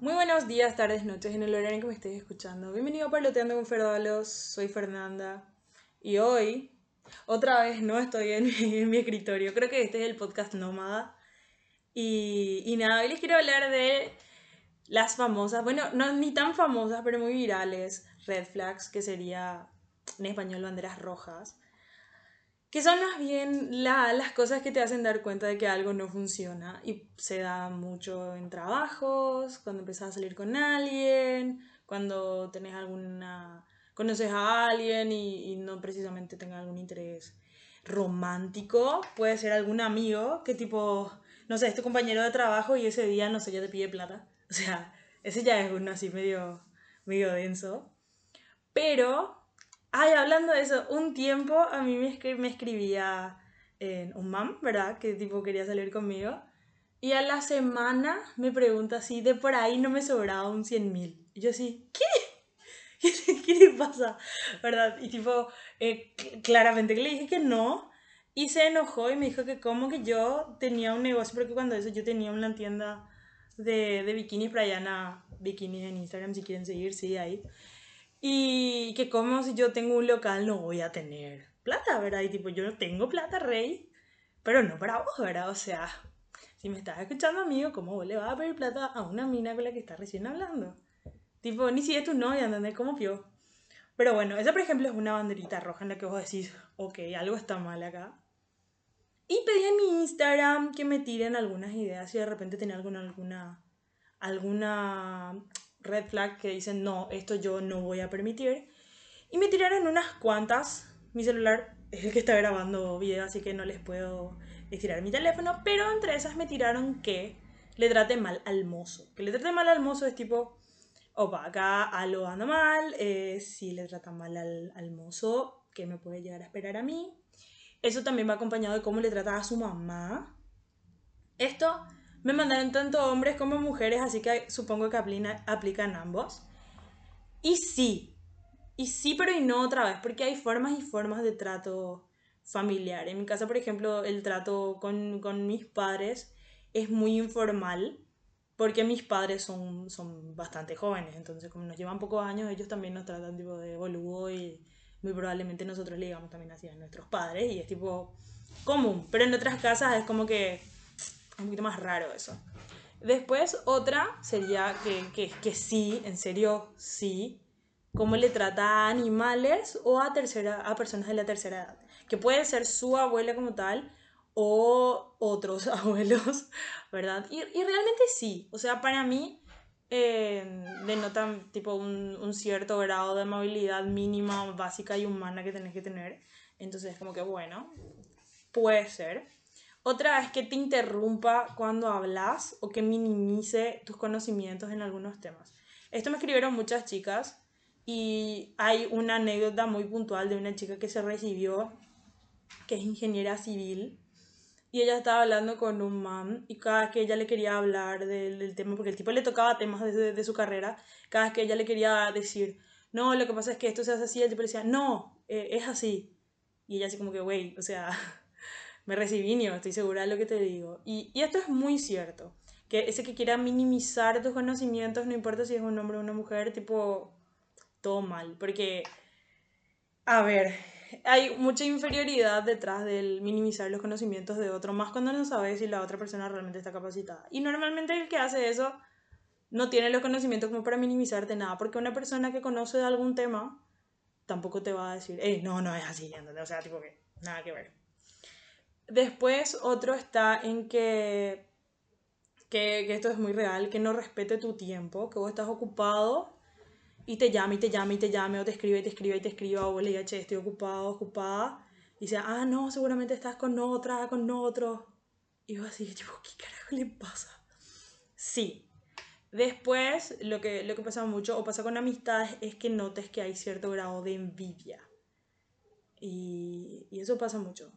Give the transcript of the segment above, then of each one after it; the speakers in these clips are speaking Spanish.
Muy buenos días, tardes, noches, en el horario en que me estéis escuchando. Bienvenido a Parloteando con Ferdalos, soy Fernanda. Y hoy, otra vez, no estoy en mi, escritorio. Creo que este es el podcast Nómada. Y, y nada, hoy les quiero hablar de las famosas, bueno, no ni tan famosas, pero muy virales, red flags, que sería en español banderas rojas. Que son más bien la- las cosas que te hacen dar cuenta de que algo no funciona. Y se da mucho en trabajos, cuando empezás a salir con alguien, cuando tenés alguna. conoces a alguien y, y no precisamente tenga algún interés romántico. Puede ser algún amigo que tipo, no sé, es tu compañero de trabajo y ese día, no sé, ya te pide plata. O sea, ese ya es uno así medio, medio denso. Pero Ay, hablando de eso, un tiempo a mí me, escri- me escribía en un mam, ¿verdad? Que tipo quería salir conmigo. Y a la semana me pregunta si de por ahí no me sobraba un cien mil. Y yo así, ¿qué? ¿Qué, qué le pasa? ¿Verdad? Y tipo, eh, cl- claramente que le dije que no. Y se enojó y me dijo que como que yo tenía un negocio, porque cuando eso yo tenía una tienda de, de bikinis, Brianna Bikinis en Instagram, si quieren seguir, sí, ahí. Y que como si yo tengo un local no voy a tener plata, ¿verdad? Y tipo, yo no tengo plata, rey, pero no para vos, ¿verdad? O sea, si me estás escuchando, amigo, ¿cómo vos le vas a pedir plata a una mina con la que estás recién hablando? Tipo, ni si es tu novia, ¿entendés? ¿Cómo pio? Pero bueno, esa por ejemplo es una banderita roja en la que vos decís, ok, algo está mal acá. Y pedí en mi Instagram que me tiren algunas ideas si de repente tenía alguna, alguna, alguna red flag que dicen, no, esto yo no voy a permitir. Y me tiraron unas cuantas. Mi celular es el que está grabando video, así que no les puedo estirar mi teléfono. Pero entre esas me tiraron que le trate mal al mozo. Que le trate mal al mozo es tipo, opa, acá algo anda mal. eh, si le tratan mal al, mozo, ¿qué me puede llegar a esperar a mí? Eso también va acompañado de cómo le trata a su mamá. Esto me mandaron tanto hombres como mujeres, así que supongo que aplica- aplican ambos. Y sí, y sí, pero y no otra vez, porque hay formas y formas de trato familiar. En mi casa, por ejemplo, el trato con, con mis padres es muy informal, porque mis padres son, son bastante jóvenes, entonces como nos llevan pocos años, ellos también nos tratan tipo de boludo y muy probablemente nosotros le digamos también así a nuestros padres y es tipo común, pero en otras casas es como que un poquito más raro eso. Después otra sería que, que, que sí, en serio sí, cómo le trata a animales o a, tercera, a personas de la tercera edad, que puede ser su abuela como tal o otros abuelos, ¿verdad? Y, y realmente sí, o sea, para mí eh, denotan tipo un, un cierto grado de amabilidad mínima, básica y humana que tenés que tener. Entonces, como que bueno, puede ser. Otra es que te interrumpa cuando hablas o que minimice tus conocimientos en algunos temas. Esto me escribieron muchas chicas y hay una anécdota muy puntual de una chica que se recibió, que es ingeniera civil, y ella estaba hablando con un man y cada vez que ella le quería hablar del, tema, porque el tipo le tocaba temas de, de su carrera, cada vez que ella le quería decir, no, lo que pasa es que esto se hace así, el tipo le decía, no, eh, es así. Y ella así como que, güey, o sea, me recibí, niño, estoy segura de lo que te digo. Y, y esto es muy cierto, que ese que quiera minimizar tus conocimientos, no importa si es un hombre o una mujer, tipo, todo mal, porque, a ver, hay mucha inferioridad detrás del minimizar los conocimientos de otro, más cuando no sabes si la otra persona realmente está capacitada. Y normalmente el que hace eso no tiene los conocimientos como para minimizarte nada, porque una persona que conoce de algún tema tampoco te va a decir, hey, no, no es así. O sea, tipo que nada que ver. Después otro está en que, que, que esto es muy real, que no respete tu tiempo, que vos estás ocupado y te llame y te llame y te llame o te escribe y te escribe y te escribe o le diga, che, estoy ocupado, ocupada. Y dice, ah, no, seguramente estás con otra, con otro. Y vos así, tipo, ¿qué carajo le pasa? Sí. Después, lo que, lo que pasa mucho o pasa con amistades es que notes que hay cierto grado de envidia. Y, y eso pasa mucho.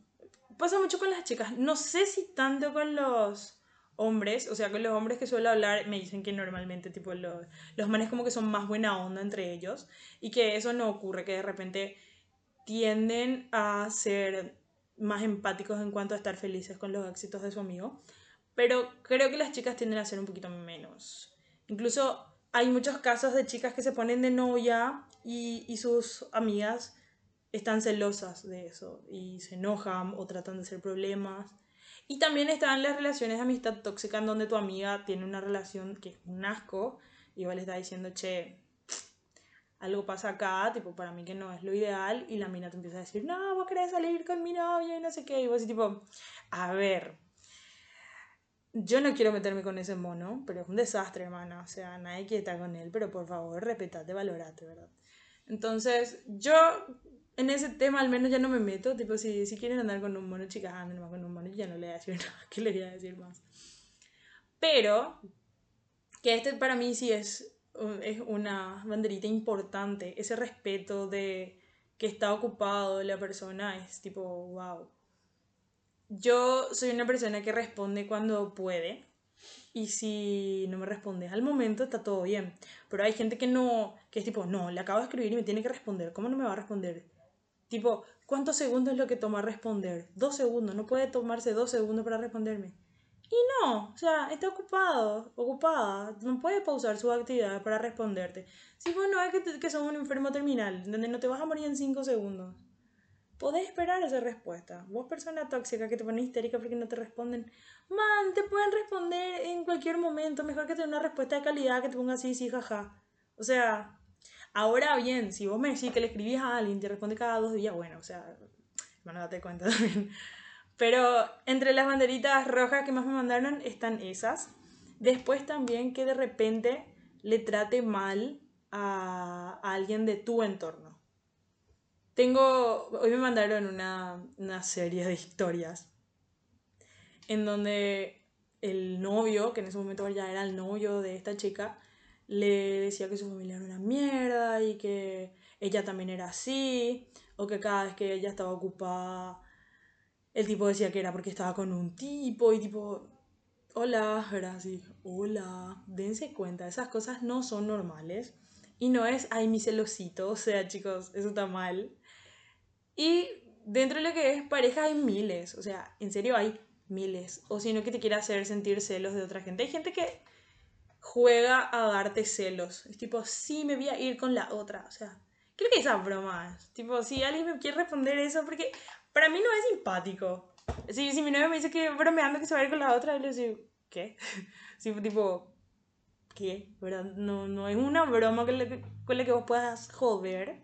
Pasa mucho con las chicas. No sé si tanto con los hombres, o sea, con los hombres que suelo hablar, me dicen que normalmente, tipo, los, los manes como que son más buena onda entre ellos y que eso no ocurre, que de repente tienden a ser más empáticos en cuanto a estar felices con los éxitos de su amigo, pero creo que las chicas tienden a ser un poquito menos. Incluso hay muchos casos de chicas que se ponen de novia y, y sus amigas están celosas de eso y se enojan o tratan de hacer problemas. Y también están las relaciones de amistad tóxica en donde tu amiga tiene una relación que es un asco y vos le diciendo, che, algo pasa acá, tipo, para mí que no es lo ideal, y la mina te empieza a decir, no, vos querés salir con mi novia y no sé qué, y vos así tipo, a ver, yo no quiero meterme con ese mono, pero es un desastre, hermana, o sea, nadie quiere estar con él, pero por favor, respetate, valorate, ¿verdad? Entonces, yo en ese tema al menos ya no me meto, tipo, si, si quieren andar con un mono, chicas, anden con un mono, yo ya no le voy a decir nada, ¿qué le voy a decir más? Pero, que este para mí sí es es una banderita importante. Ese respeto de que está ocupado la persona es tipo, wow. Yo soy una persona que responde cuando puede. Y si no me respondes al momento, está todo bien. Pero hay gente que no, que es tipo, no, le acabo de escribir y me tiene que responder. ¿Cómo no me va a responder? Tipo, ¿cuántos segundos es lo que toma responder? Dos segundos. No puede tomarse dos segundos para responderme. Y no, o sea, está ocupado, ocupada, no puede pausar su actividad para responderte. Si vos no es que, que sos un enfermo terminal, donde no te vas a morir en 5 segundos, podés esperar esa respuesta. Vos, persona tóxica que te pone histérica porque no te responden, man, te pueden responder en cualquier momento, mejor que tener una respuesta de calidad que te ponga así, sí, jaja. O sea, ahora bien, si vos me decís que le escribís a alguien y te responde cada dos días, bueno, o sea, bueno, date cuenta también. Pero entre las banderitas rojas que más me mandaron están esas. Después también que de repente le trate mal a, alguien de tu entorno. Tengo, hoy me mandaron una, una serie de historias en donde el novio, que en ese momento ya era el novio de esta chica, le decía que su familia era una mierda y que ella también era así, o que cada vez que ella estaba ocupada el tipo decía que era porque estaba con un tipo y tipo, hola, era así, hola, dense cuenta, esas cosas no son normales. Y no es, ay, mi celosito, o sea, chicos, eso está mal. Y dentro de lo que es pareja hay miles, o sea, en serio hay miles. O sino que te quiere hacer sentir celos de otra gente. Hay gente que juega a darte celos. Es tipo, sí, me voy a ir con la otra. O sea, creo que esa broma es. Tipo, si alguien me quiere responder eso, porque para mí no es simpático. Si, si mi novio me dice que bromeando que se va a ir con la otra, yo le digo, ¿qué? Sí, tipo, ¿qué? ¿Verdad? No, no es una broma con la, que, con la que vos puedas joder.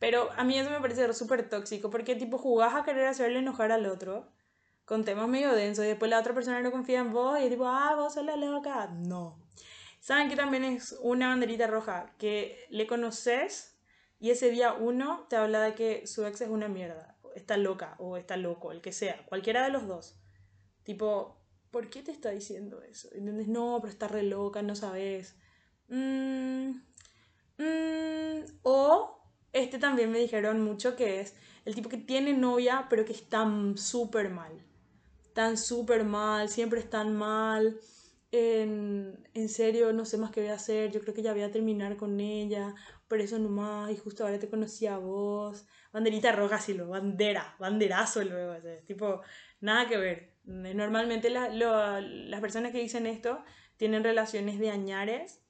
Pero a mí eso me parece súper tóxico, porque tipo jugás a querer hacerle enojar al otro con temas medio densos y después la otra persona no confía en vos y es tipo, ah, vos sos la loca. No. ¿Saben que también es una banderita roja? Que le conoces y ese día uno te habla de que su ex es una mierda está loca o está loco, el que sea, cualquiera de los dos. Tipo, ¿por qué te está diciendo eso? ¿Entiendes? No, pero está re loca, no sabes. Mm, mm, o este también me dijeron mucho que es el tipo que tiene novia, pero que está súper mal. Tan súper mal, siempre están mal. En, en, serio, no sé más qué voy a hacer. Yo creo que ya voy a terminar con ella. Por eso nomás. Y justo ahora te conocí a vos banderita roja, sí, lo, bandera, banderazo luego, tipo, nada que ver. Normalmente las personas que dicen esto tienen relaciones de añares.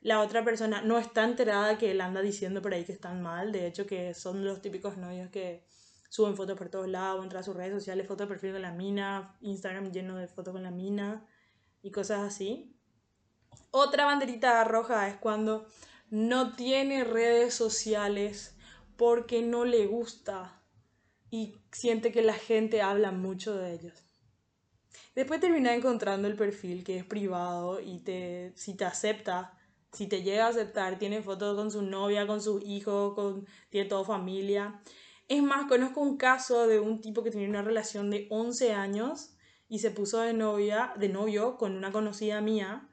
La otra persona no está enterada que él anda diciendo por ahí que están mal, de hecho que son los típicos novios que suben fotos por todos lados, entran a sus redes sociales, fotos de perfil con la mina, Instagram lleno de fotos con la mina y cosas así. Otra banderita roja es cuando no tiene redes sociales porque no le gusta y siente que la gente habla mucho de ellos. Después termina encontrando el perfil que es privado y te, si te acepta, si te llega a aceptar, tiene fotos con su novia, con sus hijos, con, tiene toda familia. Es más, conozco un caso de un tipo que tenía una relación de 11 años y se puso de novia, de novio con una conocida mía.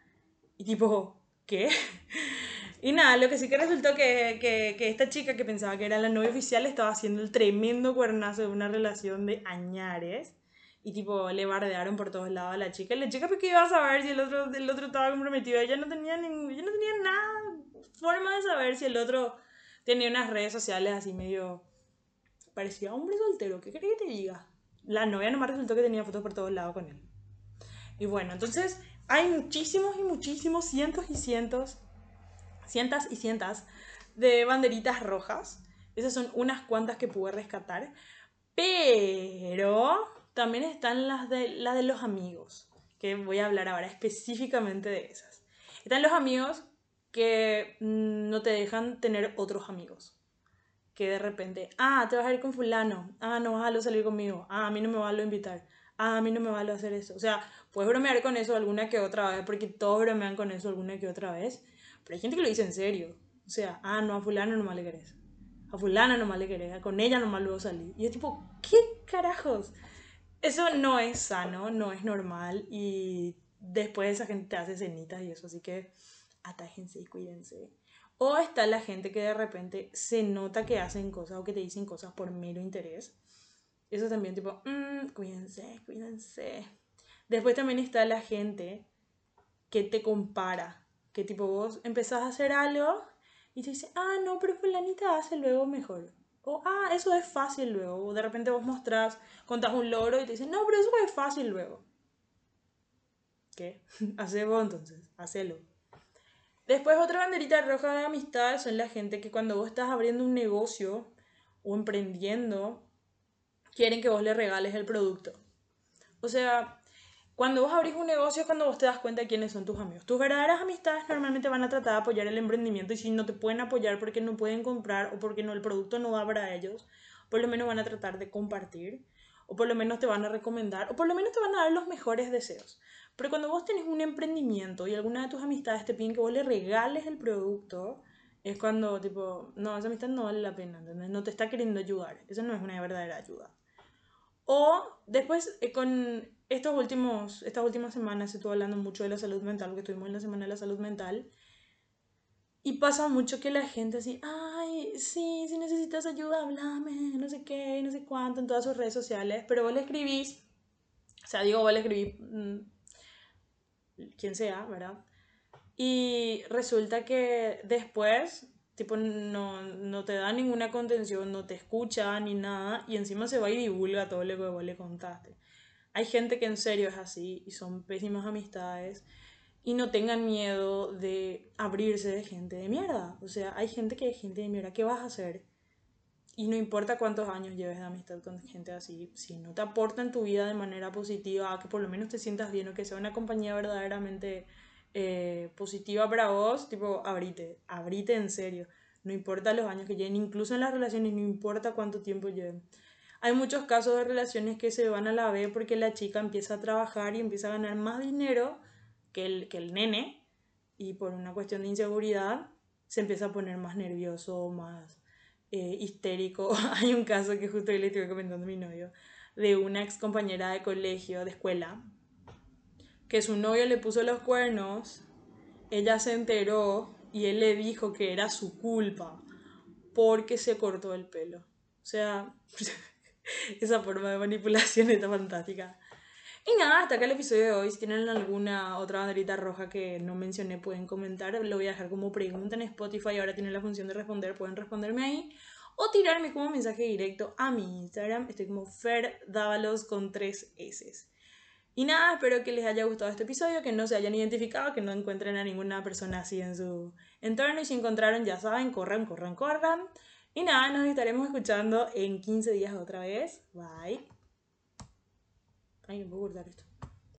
Y tipo, ¿qué? Y nada, lo que sí que resultó que, que, esta chica que pensaba que era la novia oficial estaba haciendo el tremendo cuernazo de una relación de añares. Y tipo, le bardearon por todos lados a la chica. Y la chica, ¿por qué iba a saber si el otro, el otro estaba comprometido? Ella no tenía ningún, ella no tenía nada, forma de saber si el otro tenía unas redes sociales así medio... Parecía hombre soltero, ¿qué quería que te diga? La novia nomás resultó que tenía fotos por todos lados con él. Y bueno, entonces hay muchísimos y muchísimos, cientos y cientos, cientas y cientas de banderitas rojas. Esas son unas cuantas que pude rescatar. Pero también están las de, las de los amigos, que voy a hablar ahora específicamente de esas. Están los amigos que mm, no te dejan tener otros amigos. Que de repente, ah, te vas a ir con fulano, ah, no vas a salir conmigo, ah, a mí no me va a invitar, ah, a mí no me va a hacer eso. O sea, puedes bromear con eso alguna que otra vez, porque todos bromean con eso alguna que otra vez, pero hay gente que lo dice en serio. O sea, ah, no, a fulano nomás le querés. A fulana nomás le querés, con ella nomás luego salir. Y es tipo, ¿qué carajos? Eso no es sano, no es normal y después esa gente te hace cenitas y eso, así que atájense y cuídense. O está la gente que de repente se nota que hacen cosas o que te dicen cosas por mero interés. Eso también tipo, mmm, cuídense, cuídense. Después también está la gente que te compara, que tipo vos empezás a hacer algo y te dice, ah, no, pero fulanita hace luego mejor. O, ah, eso es fácil luego. O de repente vos mostrás, contás un logro y te dicen, no, pero eso es fácil luego. ¿Qué? Hace vos entonces, hacelo. Después otra banderita roja de amistad son la gente que cuando vos estás abriendo un negocio o emprendiendo, quieren que vos le regales el producto. O sea, cuando vos abrís un negocio es cuando vos te das cuenta de quiénes son tus amigos. Tus verdaderas amistades normalmente van a tratar de apoyar el emprendimiento y si no te pueden apoyar porque no pueden comprar o porque no, el producto no va para ellos, por lo menos van a tratar de compartir o por lo menos te van a recomendar o por lo menos te van a dar los mejores deseos. Pero cuando vos tenés un emprendimiento y alguna de tus amistades te piden que vos le regales el producto, es cuando, tipo, no, esa amistad no vale la pena, ¿entendés? No te está queriendo ayudar. Esa no es una verdadera ayuda. O después, eh, con estos últimos, estas últimas semanas se hablando mucho de la salud mental, porque estuvimos en la semana de la salud mental. Y pasa mucho que la gente así, ay, sí, si necesitas ayuda, háblame, no sé qué, no sé cuánto, en todas sus redes sociales. Pero vos le escribís, o sea, digo, vos le escribís mm, quien sea, ¿verdad? Y resulta que después, tipo, no, no te da ninguna contención, no te escucha ni nada, y encima se va y divulga todo lo que vos le contaste. Hay gente que en serio es así y son pésimas amistades y no tengan miedo de abrirse de gente de mierda. O sea, hay gente que es gente de mierda. ¿Qué vas a hacer? Y no importa cuántos años lleves de amistad con gente así, si no te aporta en tu vida de manera positiva, que por lo menos te sientas bien o que sea una compañía verdaderamente eh, positiva para vos, tipo, abrite, abrite en serio. No importa los años que lleven, incluso en las relaciones, no importa cuánto tiempo lleven. Hay muchos casos de relaciones que se van a la B porque la chica empieza a trabajar y empieza a ganar más dinero que el, que el nene y por una cuestión de inseguridad se empieza a poner más nervioso, más eh, histérico. Hay un caso que justo le estuve comentando a mi novio, de una ex compañera de colegio, de escuela, que su novio le puso los cuernos, ella se enteró y él le dijo que era su culpa porque se cortó el pelo. O sea, esa forma de manipulación está fantástica. Y nada, hasta acá el episodio de hoy. Si tienen alguna otra banderita roja que no mencioné, pueden comentar. Lo voy a dejar como pregunta en Spotify. Ahora tiene la función de responder. Pueden responderme ahí. O tirarme como mensaje directo a mi Instagram. Estoy como Ferdávalos con tres S. Y nada, espero que les haya gustado este episodio, que no se hayan identificado, que no encuentren a ninguna persona así en su entorno. Y si encontraron, ya saben, corran, corran, corran. Y nada, nos estaremos escuchando en 15 días otra vez. Bye. Ay, no puedo guardar esto.